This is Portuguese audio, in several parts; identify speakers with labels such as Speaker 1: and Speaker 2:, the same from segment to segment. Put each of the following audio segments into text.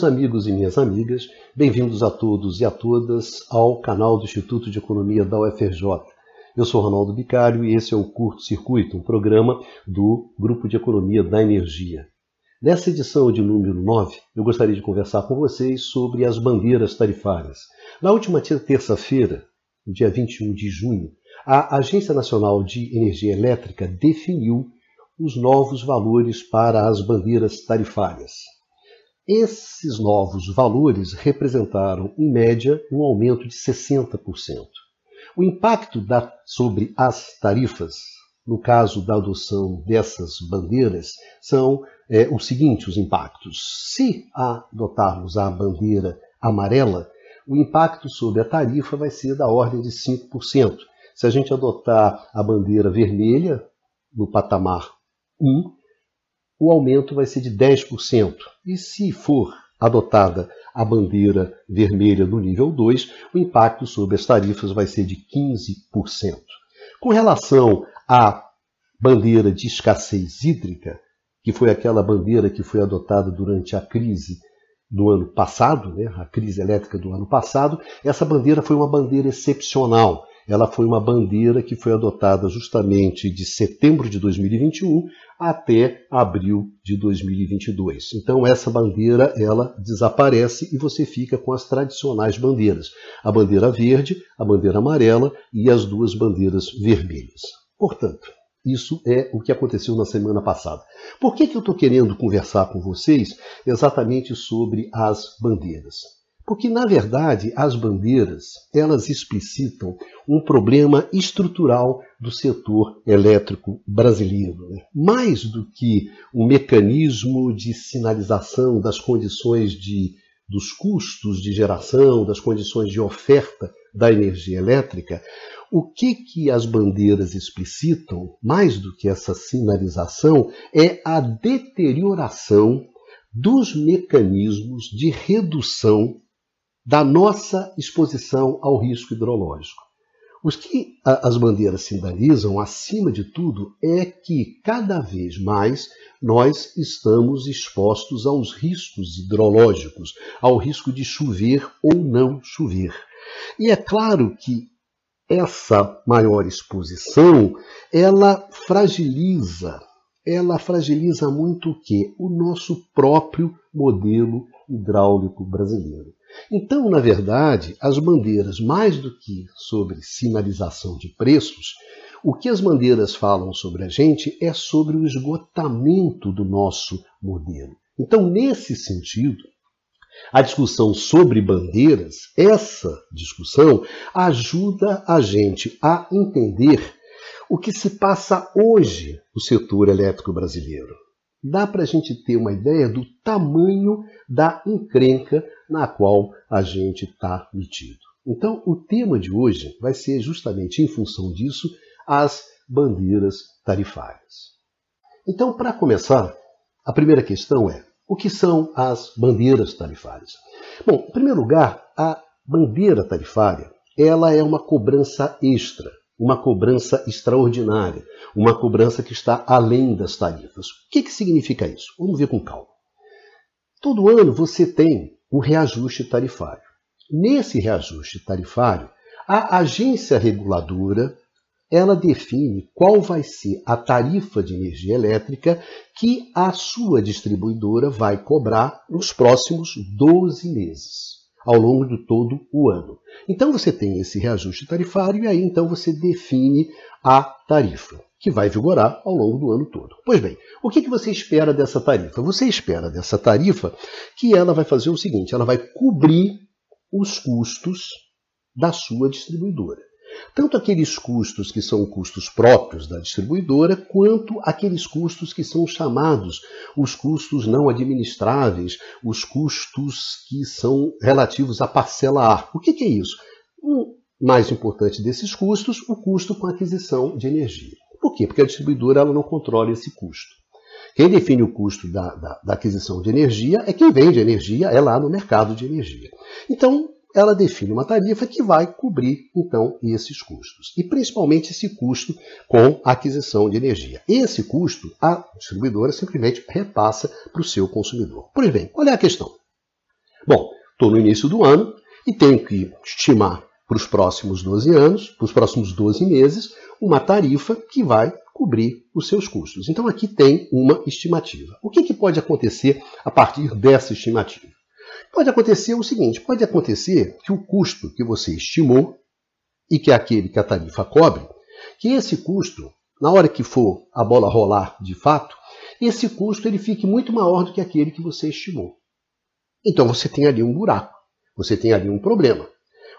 Speaker 1: Meus amigos e minhas amigas, bem-vindos a todos e a todas ao canal do Instituto de Economia da UFRJ. Eu sou Ronaldo Bicário e esse é o Curto Circuito, um programa do Grupo de Economia da Energia. Nessa edição de número 9, eu gostaria de conversar com vocês sobre as bandeiras tarifárias. Na última terça-feira, dia 21 de junho, a Agência Nacional de Energia Elétrica definiu os novos valores para as bandeiras tarifárias. Esses novos valores representaram, em média, um aumento de 60%. O impacto da, sobre as tarifas, no caso da adoção dessas bandeiras, são é, os seguintes os impactos. Se adotarmos a bandeira amarela, o impacto sobre a tarifa vai ser da ordem de 5%. Se a gente adotar a bandeira vermelha, no patamar 1, o aumento vai ser de 10%. E se for adotada a bandeira vermelha no nível 2, o impacto sobre as tarifas vai ser de 15%. Com relação à bandeira de escassez hídrica, que foi aquela bandeira que foi adotada durante a crise do ano passado, né, a crise elétrica do ano passado, essa bandeira foi uma bandeira excepcional ela foi uma bandeira que foi adotada justamente de setembro de 2021 até abril de 2022. Então essa bandeira ela desaparece e você fica com as tradicionais bandeiras: a bandeira verde, a bandeira amarela e as duas bandeiras vermelhas. Portanto, isso é o que aconteceu na semana passada. Por que, que eu estou querendo conversar com vocês exatamente sobre as bandeiras? Porque, na verdade, as bandeiras, elas explicitam um problema estrutural do setor elétrico brasileiro. Né? Mais do que um mecanismo de sinalização das condições de, dos custos de geração, das condições de oferta da energia elétrica, o que, que as bandeiras explicitam, mais do que essa sinalização, é a deterioração dos mecanismos de redução da nossa exposição ao risco hidrológico. Os que as bandeiras sinalizam, acima de tudo, é que cada vez mais nós estamos expostos aos riscos hidrológicos, ao risco de chover ou não chover. E é claro que essa maior exposição, ela fragiliza, ela fragiliza muito o que? O nosso próprio modelo hidráulico brasileiro. Então, na verdade, as bandeiras, mais do que sobre sinalização de preços, o que as bandeiras falam sobre a gente é sobre o esgotamento do nosso modelo. Então, nesse sentido, a discussão sobre bandeiras, essa discussão ajuda a gente a entender o que se passa hoje no setor elétrico brasileiro. Dá para a gente ter uma ideia do tamanho da encrenca na qual a gente está metido. Então, o tema de hoje vai ser justamente em função disso as bandeiras tarifárias. Então, para começar, a primeira questão é: o que são as bandeiras tarifárias? Bom, em primeiro lugar, a bandeira tarifária ela é uma cobrança extra, uma cobrança extraordinária, uma cobrança que está além das tarifas. O que, que significa isso? Vamos ver com calma. Todo ano você tem o reajuste tarifário. Nesse reajuste tarifário, a agência reguladora ela define qual vai ser a tarifa de energia elétrica que a sua distribuidora vai cobrar nos próximos 12 meses, ao longo de todo o ano. Então você tem esse reajuste tarifário e aí então você define a tarifa que vai vigorar ao longo do ano todo. Pois bem, o que, que você espera dessa tarifa? Você espera dessa tarifa que ela vai fazer o seguinte: ela vai cobrir os custos da sua distribuidora. Tanto aqueles custos que são custos próprios da distribuidora, quanto aqueles custos que são chamados os custos não administráveis, os custos que são relativos à parcela A. O que, que é isso? O mais importante desses custos, o custo com aquisição de energia. Por quê? Porque a distribuidora ela não controla esse custo. Quem define o custo da, da, da aquisição de energia é quem vende energia, é lá no mercado de energia. Então, ela define uma tarifa que vai cobrir então esses custos e principalmente esse custo com aquisição de energia. Esse custo a distribuidora simplesmente repassa para o seu consumidor. Pois bem, qual é a questão? Bom, estou no início do ano e tenho que estimar para os próximos 12 anos, para os próximos 12 meses, uma tarifa que vai cobrir os seus custos. Então aqui tem uma estimativa. O que, que pode acontecer a partir dessa estimativa? Pode acontecer o seguinte: pode acontecer que o custo que você estimou e que é aquele que a tarifa cobre, que esse custo, na hora que for a bola rolar de fato, esse custo ele fique muito maior do que aquele que você estimou. Então você tem ali um buraco, você tem ali um problema.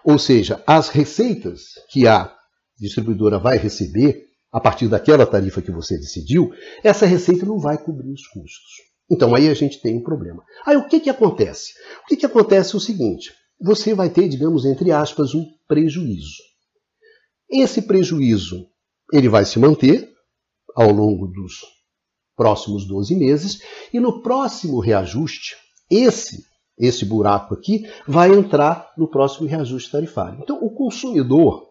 Speaker 1: Ou seja, as receitas que a distribuidora vai receber a partir daquela tarifa que você decidiu, essa receita não vai cobrir os custos. Então aí a gente tem um problema. Aí o que, que acontece? O que, que acontece é o seguinte: você vai ter, digamos, entre aspas, um prejuízo. Esse prejuízo ele vai se manter ao longo dos próximos 12 meses e no próximo reajuste, esse esse buraco aqui vai entrar no próximo reajuste tarifário. Então o consumidor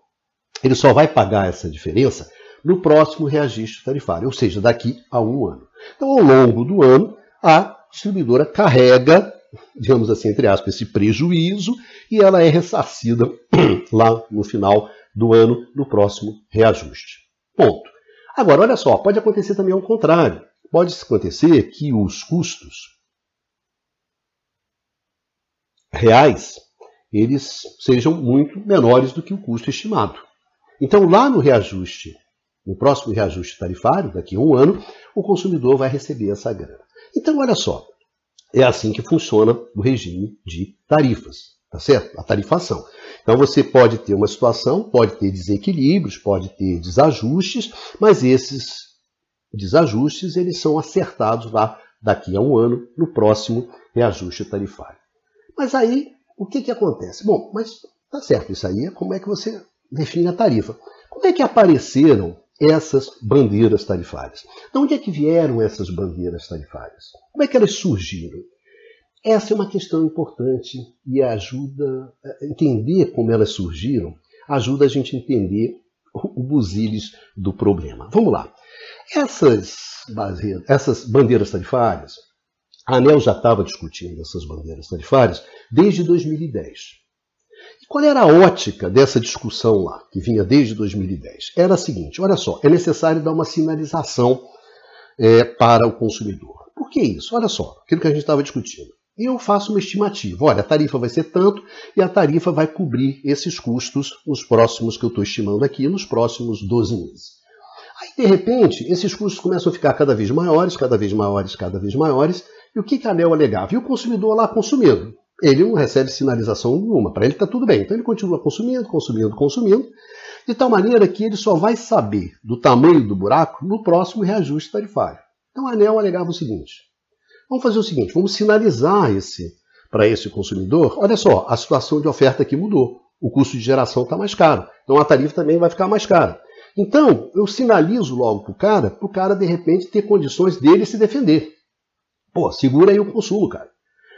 Speaker 1: ele só vai pagar essa diferença no próximo reajuste tarifário, ou seja, daqui a um ano. Então, ao longo do ano, a distribuidora carrega, digamos assim, entre aspas, esse prejuízo e ela é ressarcida lá no final do ano, no próximo reajuste. Ponto. Agora, olha só, pode acontecer também ao contrário. Pode acontecer que os custos reais eles sejam muito menores do que o custo estimado. Então, lá no reajuste, no próximo reajuste tarifário, daqui a um ano, o consumidor vai receber essa grana. Então, olha só, é assim que funciona o regime de tarifas, tá certo? A tarifação. Então, você pode ter uma situação, pode ter desequilíbrios, pode ter desajustes, mas esses desajustes eles são acertados lá daqui a um ano, no próximo reajuste tarifário. Mas aí, o que, que acontece? Bom, mas tá certo, isso aí é como é que você define a tarifa. Como é que apareceram essas bandeiras tarifárias? De onde é que vieram essas bandeiras tarifárias? Como é que elas surgiram? Essa é uma questão importante e ajuda a entender como elas surgiram, ajuda a gente a entender o busilis do problema. Vamos lá. Essas, essas bandeiras tarifárias, a ANEL já estava discutindo essas bandeiras tarifárias desde 2010. Qual era a ótica dessa discussão lá, que vinha desde 2010? Era a seguinte: olha só, é necessário dar uma sinalização é, para o consumidor. Por que isso? Olha só, aquilo que a gente estava discutindo. Eu faço uma estimativa. Olha, a tarifa vai ser tanto e a tarifa vai cobrir esses custos nos próximos que eu estou estimando aqui, nos próximos 12 meses. Aí, de repente, esses custos começam a ficar cada vez maiores, cada vez maiores, cada vez maiores. E o que, que a ANEL alegava? E o consumidor lá consumindo ele não recebe sinalização nenhuma. Para ele está tudo bem. Então ele continua consumindo, consumindo, consumindo, de tal maneira que ele só vai saber do tamanho do buraco no próximo reajuste tarifário. Então a ANEL alegava o seguinte: vamos fazer o seguinte, vamos sinalizar esse para esse consumidor. Olha só, a situação de oferta aqui mudou. O custo de geração está mais caro. Então a tarifa também vai ficar mais cara. Então, eu sinalizo logo para o cara, para o cara, de repente, ter condições dele se defender. Pô, segura aí o consumo, cara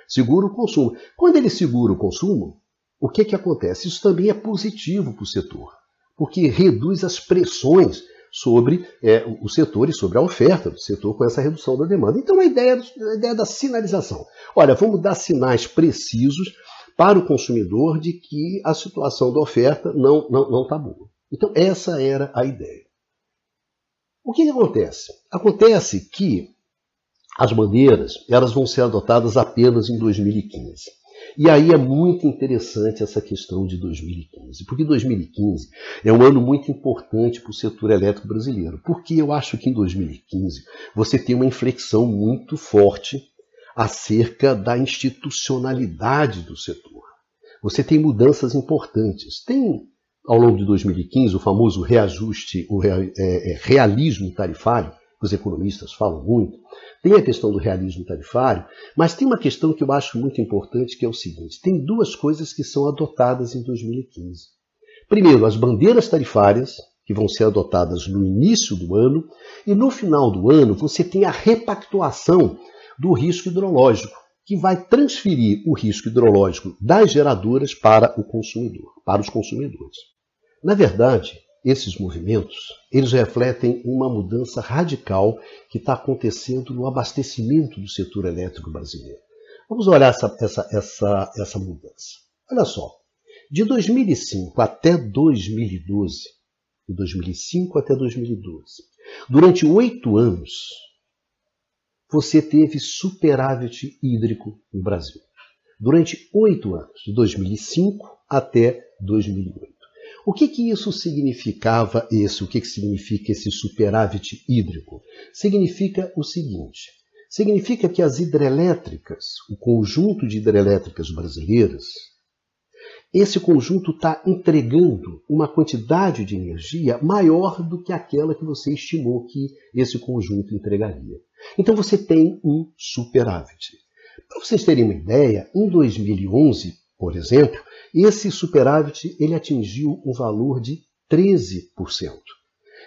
Speaker 1: segura o consumo. Quando ele segura o consumo, o que, que acontece? Isso também é positivo para o setor, porque reduz as pressões sobre é, o setor e sobre a oferta do setor com essa redução da demanda. Então, a ideia, a ideia da sinalização. Olha, vamos dar sinais precisos para o consumidor de que a situação da oferta não está não, não tá boa. Então, essa era a ideia. O que, que acontece? Acontece que as bandeiras elas vão ser adotadas apenas em 2015. E aí é muito interessante essa questão de 2015, porque 2015 é um ano muito importante para o setor elétrico brasileiro, porque eu acho que em 2015 você tem uma inflexão muito forte acerca da institucionalidade do setor. Você tem mudanças importantes. Tem, ao longo de 2015, o famoso reajuste, o é, é, realismo tarifário, os economistas falam muito, tem a questão do realismo tarifário, mas tem uma questão que eu acho muito importante, que é o seguinte: tem duas coisas que são adotadas em 2015. Primeiro, as bandeiras tarifárias, que vão ser adotadas no início do ano, e no final do ano você tem a repactuação do risco hidrológico, que vai transferir o risco hidrológico das geradoras para o consumidor, para os consumidores. Na verdade, esses movimentos, eles refletem uma mudança radical que está acontecendo no abastecimento do setor elétrico brasileiro. Vamos olhar essa, essa, essa, essa mudança. Olha só, de 2005 até 2012, de 2005 até 2012, durante oito anos, você teve superávit hídrico no Brasil. Durante oito anos, de 2005 até 2008. O que, que isso significava, esse, o que, que significa esse superávit hídrico? Significa o seguinte: significa que as hidrelétricas, o conjunto de hidrelétricas brasileiras, esse conjunto está entregando uma quantidade de energia maior do que aquela que você estimou que esse conjunto entregaria. Então você tem um superávit. Para vocês terem uma ideia, em 2011, por exemplo, esse superávit ele atingiu um valor de 13%.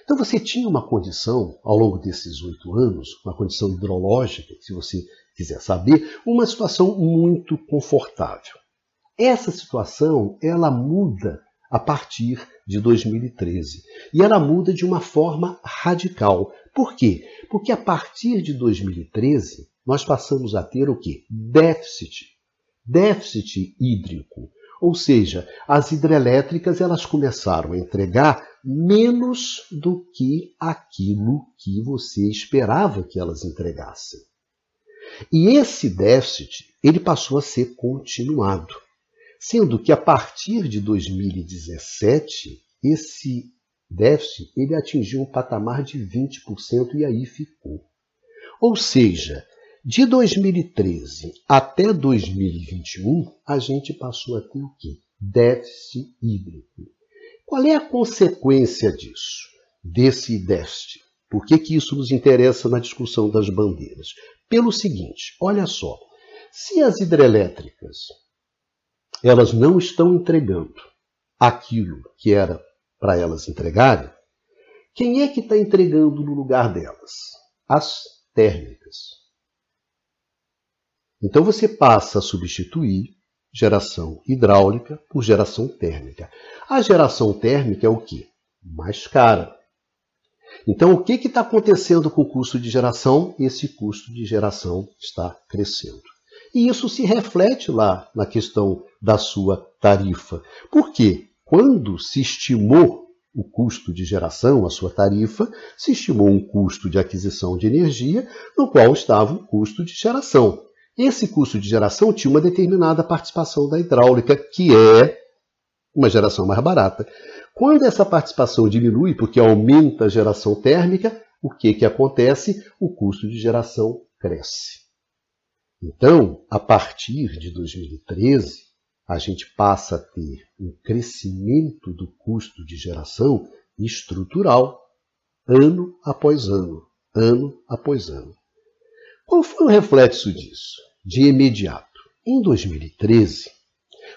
Speaker 1: Então você tinha uma condição, ao longo desses oito anos, uma condição hidrológica, se você quiser saber, uma situação muito confortável. Essa situação ela muda a partir de 2013 e ela muda de uma forma radical. Por quê? Porque a partir de 2013 nós passamos a ter o que? Déficit. Déficit hídrico. Ou seja, as hidrelétricas elas começaram a entregar menos do que aquilo que você esperava que elas entregassem. E esse déficit ele passou a ser continuado, sendo que a partir de 2017 esse déficit ele atingiu um patamar de 20% e aí ficou. Ou seja, de 2013 até 2021, a gente passou a ter o quê? Déficit hídrico. Qual é a consequência disso? Desse déficit? Por que, que isso nos interessa na discussão das bandeiras? Pelo seguinte, olha só, se as hidrelétricas elas não estão entregando aquilo que era para elas entregarem, quem é que está entregando no lugar delas? As térmicas. Então você passa a substituir geração hidráulica por geração térmica. A geração térmica é o que? Mais cara. Então o que está acontecendo com o custo de geração? Esse custo de geração está crescendo. E isso se reflete lá na questão da sua tarifa. Por quê? Quando se estimou o custo de geração, a sua tarifa, se estimou um custo de aquisição de energia, no qual estava o custo de geração. Esse custo de geração tinha uma determinada participação da hidráulica, que é uma geração mais barata. Quando essa participação diminui, porque aumenta a geração térmica, o que, que acontece? O custo de geração cresce. Então, a partir de 2013, a gente passa a ter um crescimento do custo de geração estrutural, ano após ano, ano após ano. Qual foi o reflexo disso? De imediato. Em 2013,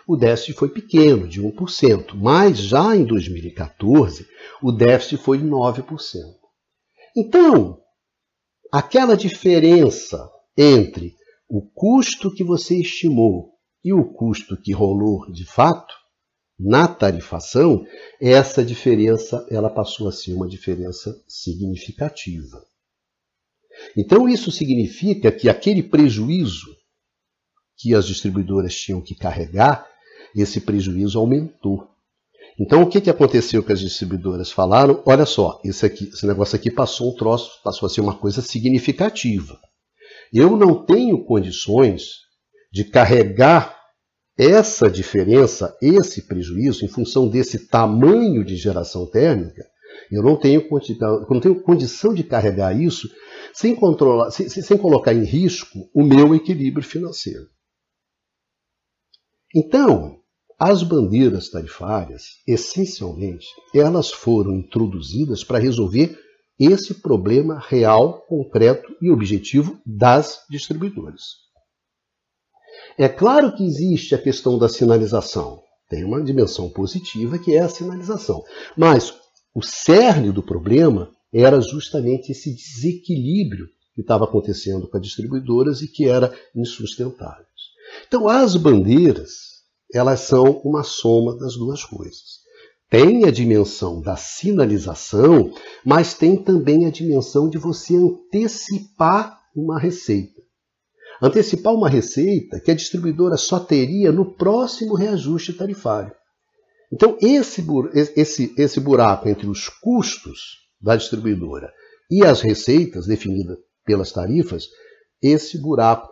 Speaker 1: o déficit foi pequeno, de 1%, mas já em 2014, o déficit foi de 9%. Então, aquela diferença entre o custo que você estimou e o custo que rolou de fato, na tarifação, essa diferença ela passou a ser uma diferença significativa. Então, isso significa que aquele prejuízo que as distribuidoras tinham que carregar, esse prejuízo aumentou. Então, o que, que aconteceu que as distribuidoras falaram? Olha só, esse, aqui, esse negócio aqui passou um troço, passou a ser uma coisa significativa. Eu não tenho condições de carregar essa diferença, esse prejuízo, em função desse tamanho de geração térmica, eu não tenho, não tenho condição de carregar isso sem, controlar, sem, sem colocar em risco o meu equilíbrio financeiro. Então, as bandeiras tarifárias, essencialmente, elas foram introduzidas para resolver esse problema real, concreto e objetivo das distribuidoras. É claro que existe a questão da sinalização. Tem uma dimensão positiva que é a sinalização. Mas o cerne do problema era justamente esse desequilíbrio que estava acontecendo com as distribuidoras e que era insustentável. Então, as bandeiras, elas são uma soma das duas coisas. Tem a dimensão da sinalização, mas tem também a dimensão de você antecipar uma receita. Antecipar uma receita que a distribuidora só teria no próximo reajuste tarifário. Então, esse, esse, esse buraco entre os custos da distribuidora e as receitas definidas pelas tarifas, esse buraco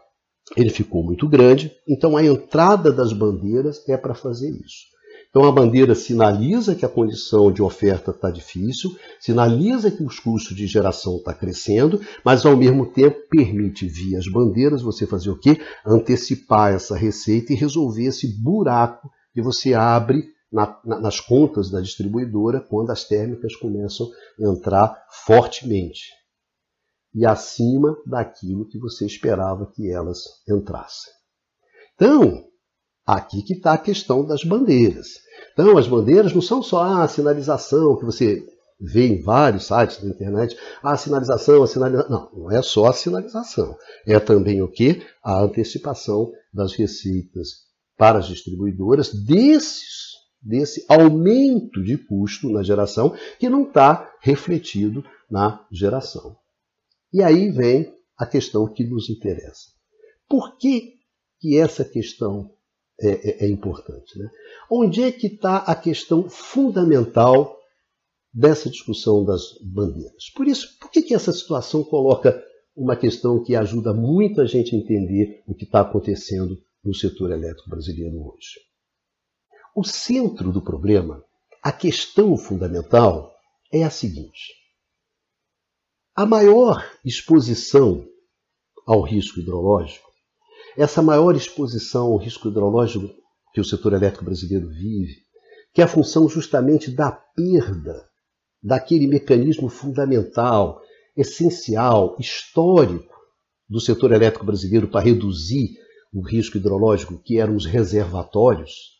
Speaker 1: ele ficou muito grande. Então, a entrada das bandeiras é para fazer isso. Então a bandeira sinaliza que a condição de oferta está difícil, sinaliza que os custos de geração estão tá crescendo, mas ao mesmo tempo permite, via as bandeiras, você fazer o quê? Antecipar essa receita e resolver esse buraco que você abre na, na, nas contas da distribuidora quando as térmicas começam a entrar fortemente e acima daquilo que você esperava que elas entrassem. Então, aqui que está a questão das bandeiras. Então, as bandeiras não são só a sinalização que você vê em vários sites da internet, a sinalização, a sinalização. Não, não é só a sinalização. É também o que? A antecipação das receitas para as distribuidoras desses, desse aumento de custo na geração que não está refletido na geração. E aí vem a questão que nos interessa. Por que, que essa questão é, é, é importante. Né? Onde é que está a questão fundamental dessa discussão das bandeiras? Por isso, por que, que essa situação coloca uma questão que ajuda muita gente a entender o que está acontecendo no setor elétrico brasileiro hoje? O centro do problema, a questão fundamental, é a seguinte: a maior exposição ao risco hidrológico essa maior exposição ao risco hidrológico que o setor elétrico brasileiro vive, que é a função justamente da perda daquele mecanismo fundamental, essencial, histórico do setor elétrico brasileiro para reduzir o risco hidrológico, que eram os reservatórios,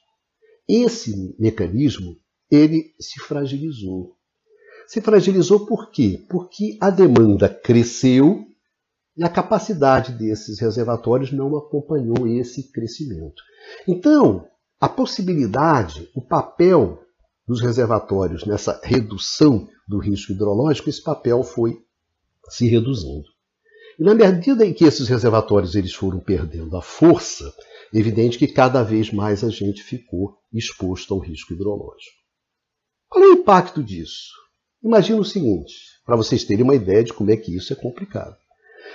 Speaker 1: esse mecanismo ele se fragilizou. Se fragilizou por quê? Porque a demanda cresceu e a capacidade desses reservatórios não acompanhou esse crescimento. Então, a possibilidade, o papel dos reservatórios nessa redução do risco hidrológico, esse papel foi se reduzindo. E na medida em que esses reservatórios eles foram perdendo a força, evidente que cada vez mais a gente ficou exposto ao risco hidrológico. Qual é o impacto disso? Imagina o seguinte, para vocês terem uma ideia de como é que isso é complicado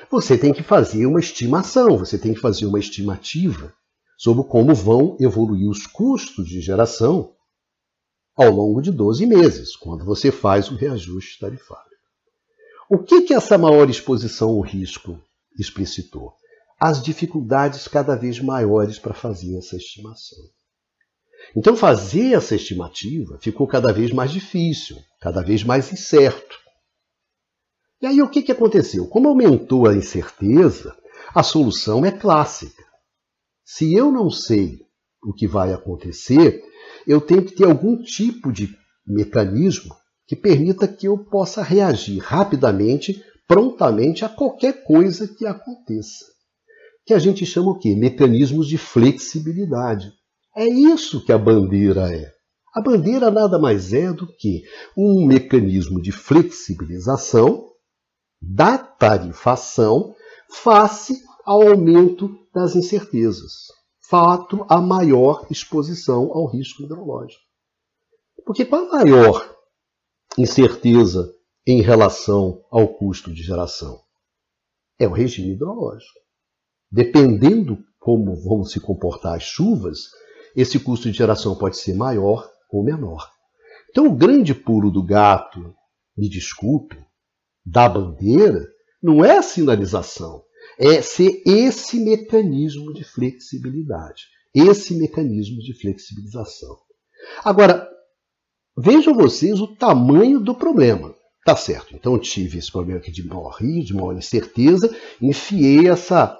Speaker 1: você tem que fazer uma estimação, você tem que fazer uma estimativa sobre como vão evoluir os custos de geração ao longo de 12 meses, quando você faz o reajuste tarifário. O que, que essa maior exposição ao risco explicitou? As dificuldades cada vez maiores para fazer essa estimação. Então, fazer essa estimativa ficou cada vez mais difícil, cada vez mais incerto. E aí o que, que aconteceu? Como aumentou a incerteza, a solução é clássica. Se eu não sei o que vai acontecer, eu tenho que ter algum tipo de mecanismo que permita que eu possa reagir rapidamente, prontamente a qualquer coisa que aconteça. Que a gente chama o quê? Mecanismos de flexibilidade. É isso que a bandeira é. A bandeira nada mais é do que um mecanismo de flexibilização da tarifação face ao aumento das incertezas, fato a maior exposição ao risco hidrológico. Porque com a maior incerteza em relação ao custo de geração? É o regime hidrológico. Dependendo como vão se comportar as chuvas, esse custo de geração pode ser maior ou menor. Então, o grande pulo do gato, me desculpe, da bandeira não é a sinalização, é ser esse mecanismo de flexibilidade, esse mecanismo de flexibilização. Agora, vejam vocês o tamanho do problema. Tá certo, então tive esse problema aqui de maior risco, de maior incerteza, enfiei essa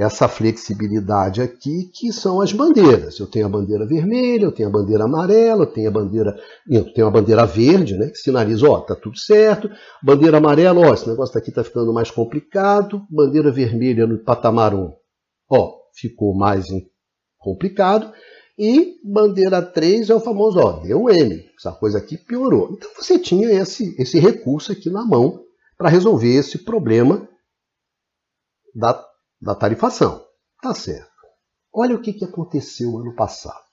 Speaker 1: essa flexibilidade aqui, que são as bandeiras. Eu tenho a bandeira vermelha, eu tenho a bandeira amarela, eu tenho a bandeira, eu tenho a bandeira verde, né, que sinaliza, ó, tá tudo certo. Bandeira amarela, ó, esse negócio aqui tá ficando mais complicado. Bandeira vermelha no patamar 1, ó, ficou mais complicado. E bandeira 3 é o famoso, ó, deu M, essa coisa aqui piorou. Então você tinha esse, esse recurso aqui na mão para resolver esse problema da da tarifação. Tá certo. Olha o que, que aconteceu ano passado.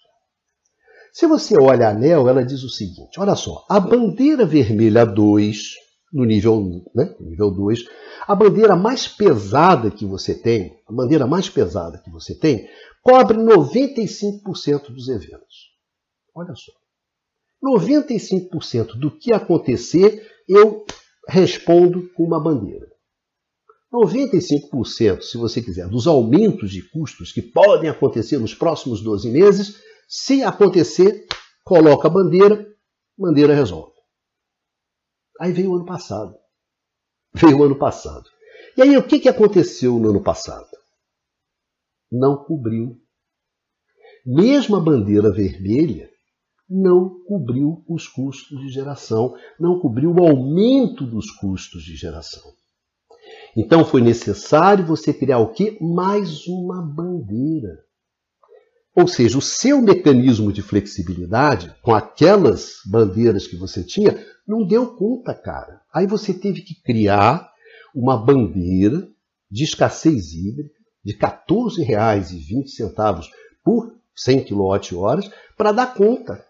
Speaker 1: Se você olha a ANEL, ela diz o seguinte: olha só, a bandeira vermelha 2, no nível, né, nível 2, a bandeira mais pesada que você tem, a bandeira mais pesada que você tem, cobre 95% dos eventos. Olha só. 95% do que acontecer, eu respondo com uma bandeira. 95%, se você quiser, dos aumentos de custos que podem acontecer nos próximos 12 meses, se acontecer, coloca a bandeira, bandeira resolve. Aí veio o ano passado. Veio o ano passado. E aí o que, que aconteceu no ano passado? Não cobriu. Mesmo a bandeira vermelha não cobriu os custos de geração, não cobriu o aumento dos custos de geração. Então foi necessário você criar o que? Mais uma bandeira. Ou seja, o seu mecanismo de flexibilidade, com aquelas bandeiras que você tinha, não deu conta, cara. Aí você teve que criar uma bandeira de escassez hídrica de R$ 14,20 por 100 kWh para dar conta.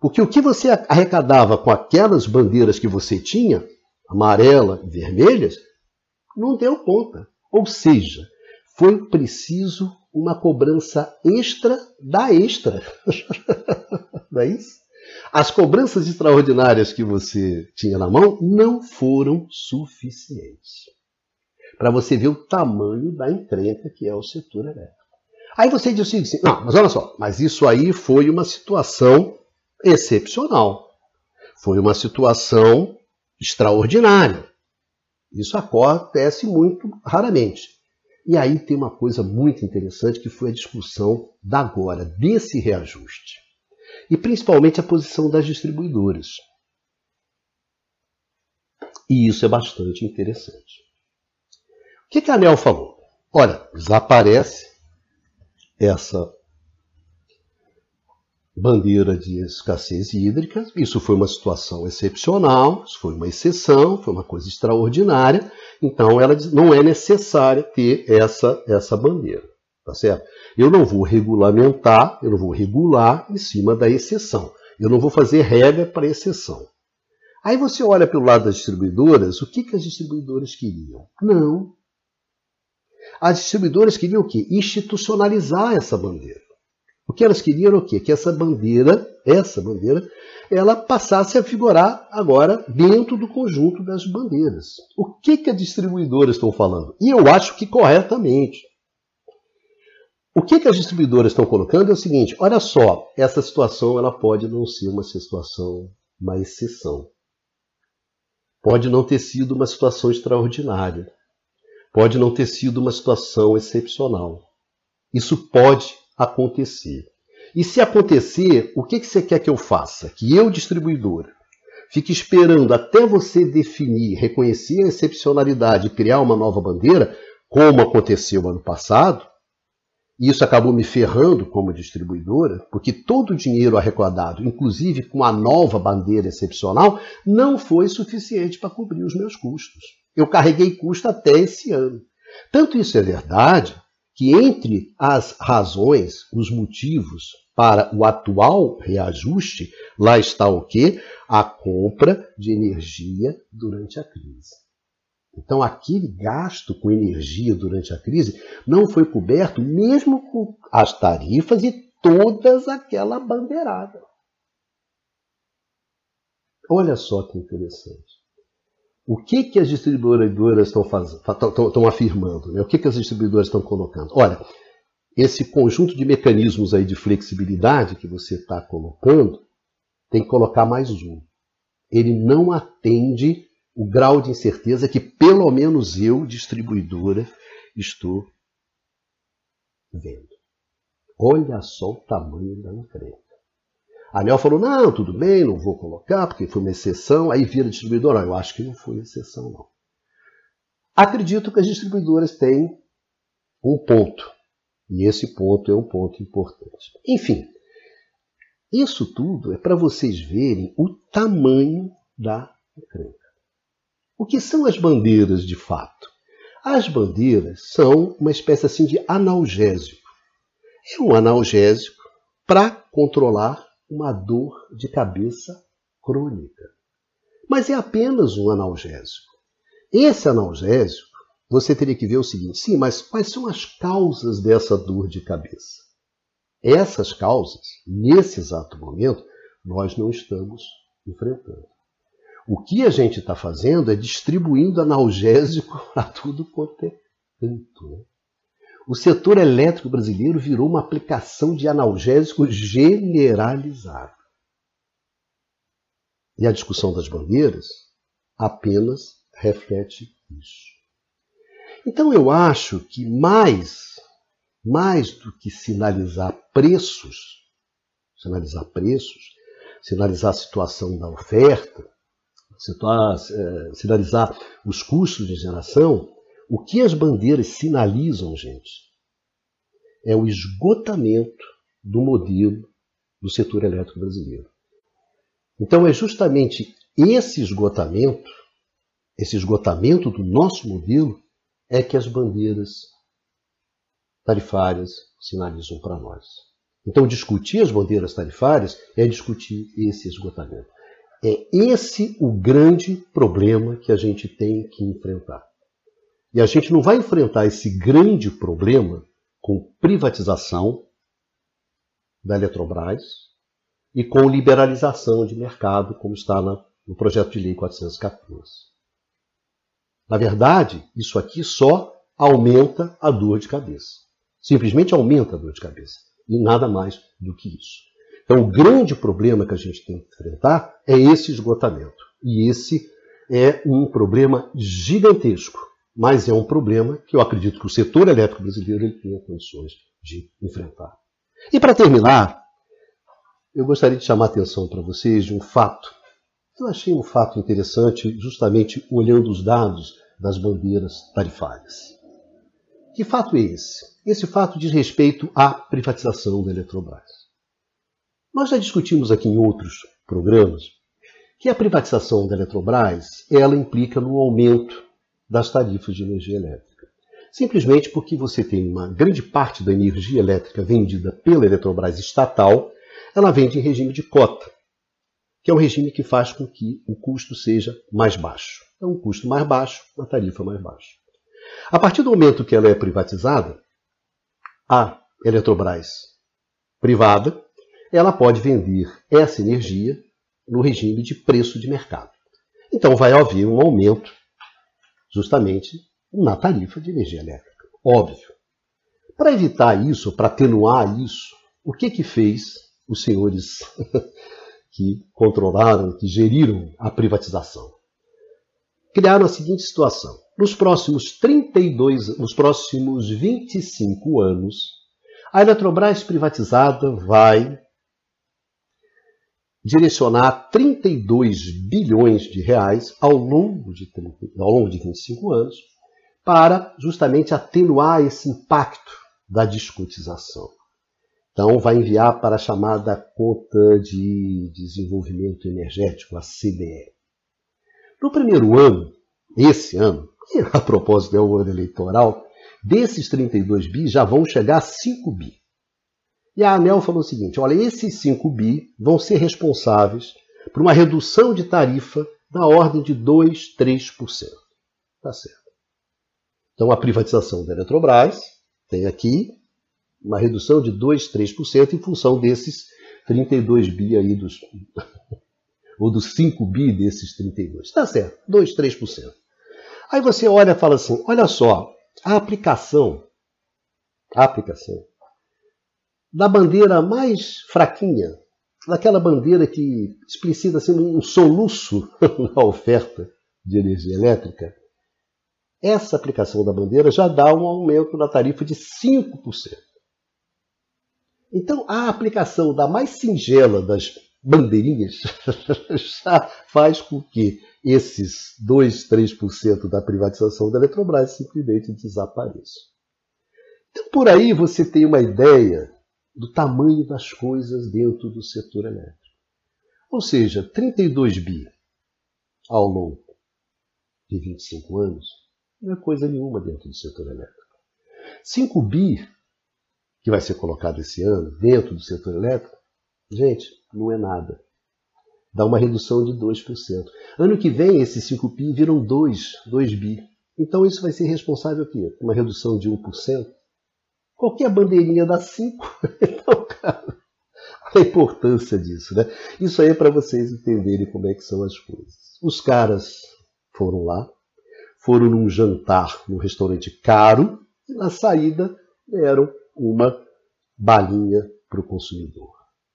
Speaker 1: Porque o que você arrecadava com aquelas bandeiras que você tinha, amarela e vermelhas, não deu conta. Ou seja, foi preciso uma cobrança extra da extra. não é isso? As cobranças extraordinárias que você tinha na mão não foram suficientes. Para você ver o tamanho da encrenca que é o setor elétrico. Aí você diz assim, não, mas olha só, mas isso aí foi uma situação excepcional. Foi uma situação extraordinária. Isso acontece muito raramente. E aí tem uma coisa muito interessante que foi a discussão da agora, desse reajuste. E principalmente a posição das distribuidoras. E isso é bastante interessante. O que, que a ANEL falou? Olha, desaparece essa bandeira de escassez hídrica. Isso foi uma situação excepcional, isso foi uma exceção, foi uma coisa extraordinária. Então, ela não é necessária ter essa, essa bandeira. Tá certo? Eu não vou regulamentar, eu não vou regular em cima da exceção. Eu não vou fazer regra para exceção. Aí você olha pelo lado das distribuidoras, o que, que as distribuidoras queriam? Não. As distribuidoras queriam o quê? Institucionalizar essa bandeira. O que elas queriam era o quê? Que essa bandeira, essa bandeira, ela passasse a figurar agora dentro do conjunto das bandeiras. O que, que as distribuidoras estão falando? E eu acho que corretamente. O que, que as distribuidoras estão colocando é o seguinte: olha só, essa situação ela pode não ser uma situação, uma exceção. Pode não ter sido uma situação extraordinária. Pode não ter sido uma situação excepcional. Isso pode acontecer. E se acontecer, o que, que você quer que eu faça? Que eu, distribuidora, fique esperando até você definir, reconhecer a excepcionalidade e criar uma nova bandeira, como aconteceu ano passado, e isso acabou me ferrando como distribuidora, porque todo o dinheiro arrecadado, inclusive com a nova bandeira excepcional, não foi suficiente para cobrir os meus custos. Eu carreguei custo até esse ano. Tanto isso é verdade que entre as razões, os motivos para o atual reajuste, lá está o quê? A compra de energia durante a crise. Então, aquele gasto com energia durante a crise não foi coberto mesmo com as tarifas e todas aquela bandeirada. Olha só que interessante. O que, que as distribuidoras estão, fazendo, estão afirmando? Né? O que, que as distribuidoras estão colocando? Olha, esse conjunto de mecanismos aí de flexibilidade que você está colocando, tem que colocar mais um. Ele não atende o grau de incerteza que pelo menos eu, distribuidora, estou vendo. Olha só o tamanho da encrenca. A Anel falou: não, tudo bem, não vou colocar, porque foi uma exceção. Aí vira distribuidor: não, eu acho que não foi exceção, não. Acredito que as distribuidoras têm um ponto. E esse ponto é um ponto importante. Enfim, isso tudo é para vocês verem o tamanho da encrenca. O que são as bandeiras de fato? As bandeiras são uma espécie assim de analgésico. É um analgésico para controlar uma dor de cabeça crônica. Mas é apenas um analgésico. Esse analgésico, você teria que ver o seguinte: sim, mas quais são as causas dessa dor de cabeça? Essas causas, nesse exato momento, nós não estamos enfrentando. O que a gente está fazendo é distribuindo analgésico a tudo quanto é canto. Né? O setor elétrico brasileiro virou uma aplicação de analgésico generalizado. E a discussão das bandeiras apenas reflete isso. Então eu acho que mais, mais do que sinalizar preços, sinalizar preços, sinalizar a situação da oferta, eh, sinalizar os custos de geração, o que as bandeiras sinalizam, gente, é o esgotamento do modelo do setor elétrico brasileiro. Então é justamente esse esgotamento, esse esgotamento do nosso modelo, é que as bandeiras tarifárias sinalizam para nós. Então discutir as bandeiras tarifárias é discutir esse esgotamento. É esse o grande problema que a gente tem que enfrentar. E a gente não vai enfrentar esse grande problema com privatização da Eletrobras e com liberalização de mercado, como está no projeto de lei 414. Na verdade, isso aqui só aumenta a dor de cabeça. Simplesmente aumenta a dor de cabeça. E nada mais do que isso. Então, o grande problema que a gente tem que enfrentar é esse esgotamento. E esse é um problema gigantesco, mas é um problema que eu acredito que o setor elétrico brasileiro ele tenha condições de enfrentar. E para terminar, eu gostaria de chamar a atenção para vocês de um fato. Eu achei um fato interessante, justamente olhando os dados das bandeiras tarifárias. Que fato é esse? Esse fato diz respeito à privatização da Eletrobras. Nós já discutimos aqui em outros programas que a privatização da Eletrobras ela implica no aumento das tarifas de energia elétrica. Simplesmente porque você tem uma grande parte da energia elétrica vendida pela Eletrobras estatal, ela vende em regime de cota, que é um regime que faz com que o custo seja mais baixo. É um custo mais baixo, uma tarifa mais baixa. A partir do momento que ela é privatizada, a Eletrobras privada ela pode vender essa energia no regime de preço de mercado. Então vai haver um aumento justamente na tarifa de energia elétrica. Óbvio. Para evitar isso, para atenuar isso, o que que fez os senhores que controlaram, que geriram a privatização? Criaram a seguinte situação. Nos próximos 32, nos próximos 25 anos, a Eletrobras privatizada vai direcionar 32 bilhões de reais ao longo de, 30, ao longo de 25 anos para justamente atenuar esse impacto da descotização. Então, vai enviar para a chamada Conta de Desenvolvimento Energético, a CDE. No primeiro ano, esse ano, a propósito é o ano eleitoral, desses 32 bi já vão chegar a 5 bi. E a ANEL falou o seguinte: olha, esses 5 bi vão ser responsáveis por uma redução de tarifa da ordem de 2, 3%. Tá certo. Então a privatização da Eletrobras tem aqui uma redução de 2, 3% em função desses 32 bi aí dos ou dos 5 bi desses 32. Tá certo, 2, 3%. Aí você olha e fala assim: olha só, a aplicação, a aplicação da bandeira mais fraquinha, daquela bandeira que explicita assim, um soluço na oferta de energia elétrica, essa aplicação da bandeira já dá um aumento na tarifa de 5%. Então, a aplicação da mais singela das bandeirinhas já faz com que esses 2, 3% da privatização da Eletrobras simplesmente desapareçam. Então, por aí você tem uma ideia do tamanho das coisas dentro do setor elétrico. Ou seja, 32 bi ao longo de 25 anos Não é coisa nenhuma dentro do setor elétrico. 5 bi, que vai ser colocado esse ano dentro do setor elétrico, gente, não é nada. Dá uma redução de 2%. Ano que vem, esses 5 bi viram 2, 2 bi. Então isso vai ser responsável o quê? Uma redução de 1%? Qualquer bandeirinha dá 5. Então, cara, a importância disso, né? Isso aí é para vocês entenderem como é que são as coisas. Os caras foram lá, foram num jantar num restaurante caro e na saída deram uma balinha para o consumidor.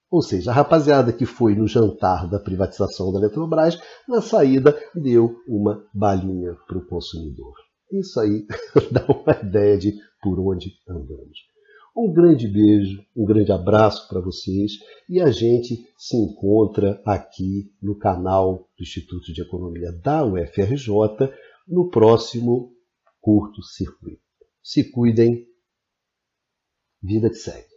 Speaker 1: Ou seja, a rapaziada que foi no jantar da privatização da Eletrobras, na saída deu uma balinha para o consumidor. Isso aí dá uma ideia de por onde andamos. Um grande beijo, um grande abraço para vocês e a gente se encontra aqui no canal do Instituto de Economia da UFRJ no próximo curto circuito. Se cuidem, vida que segue.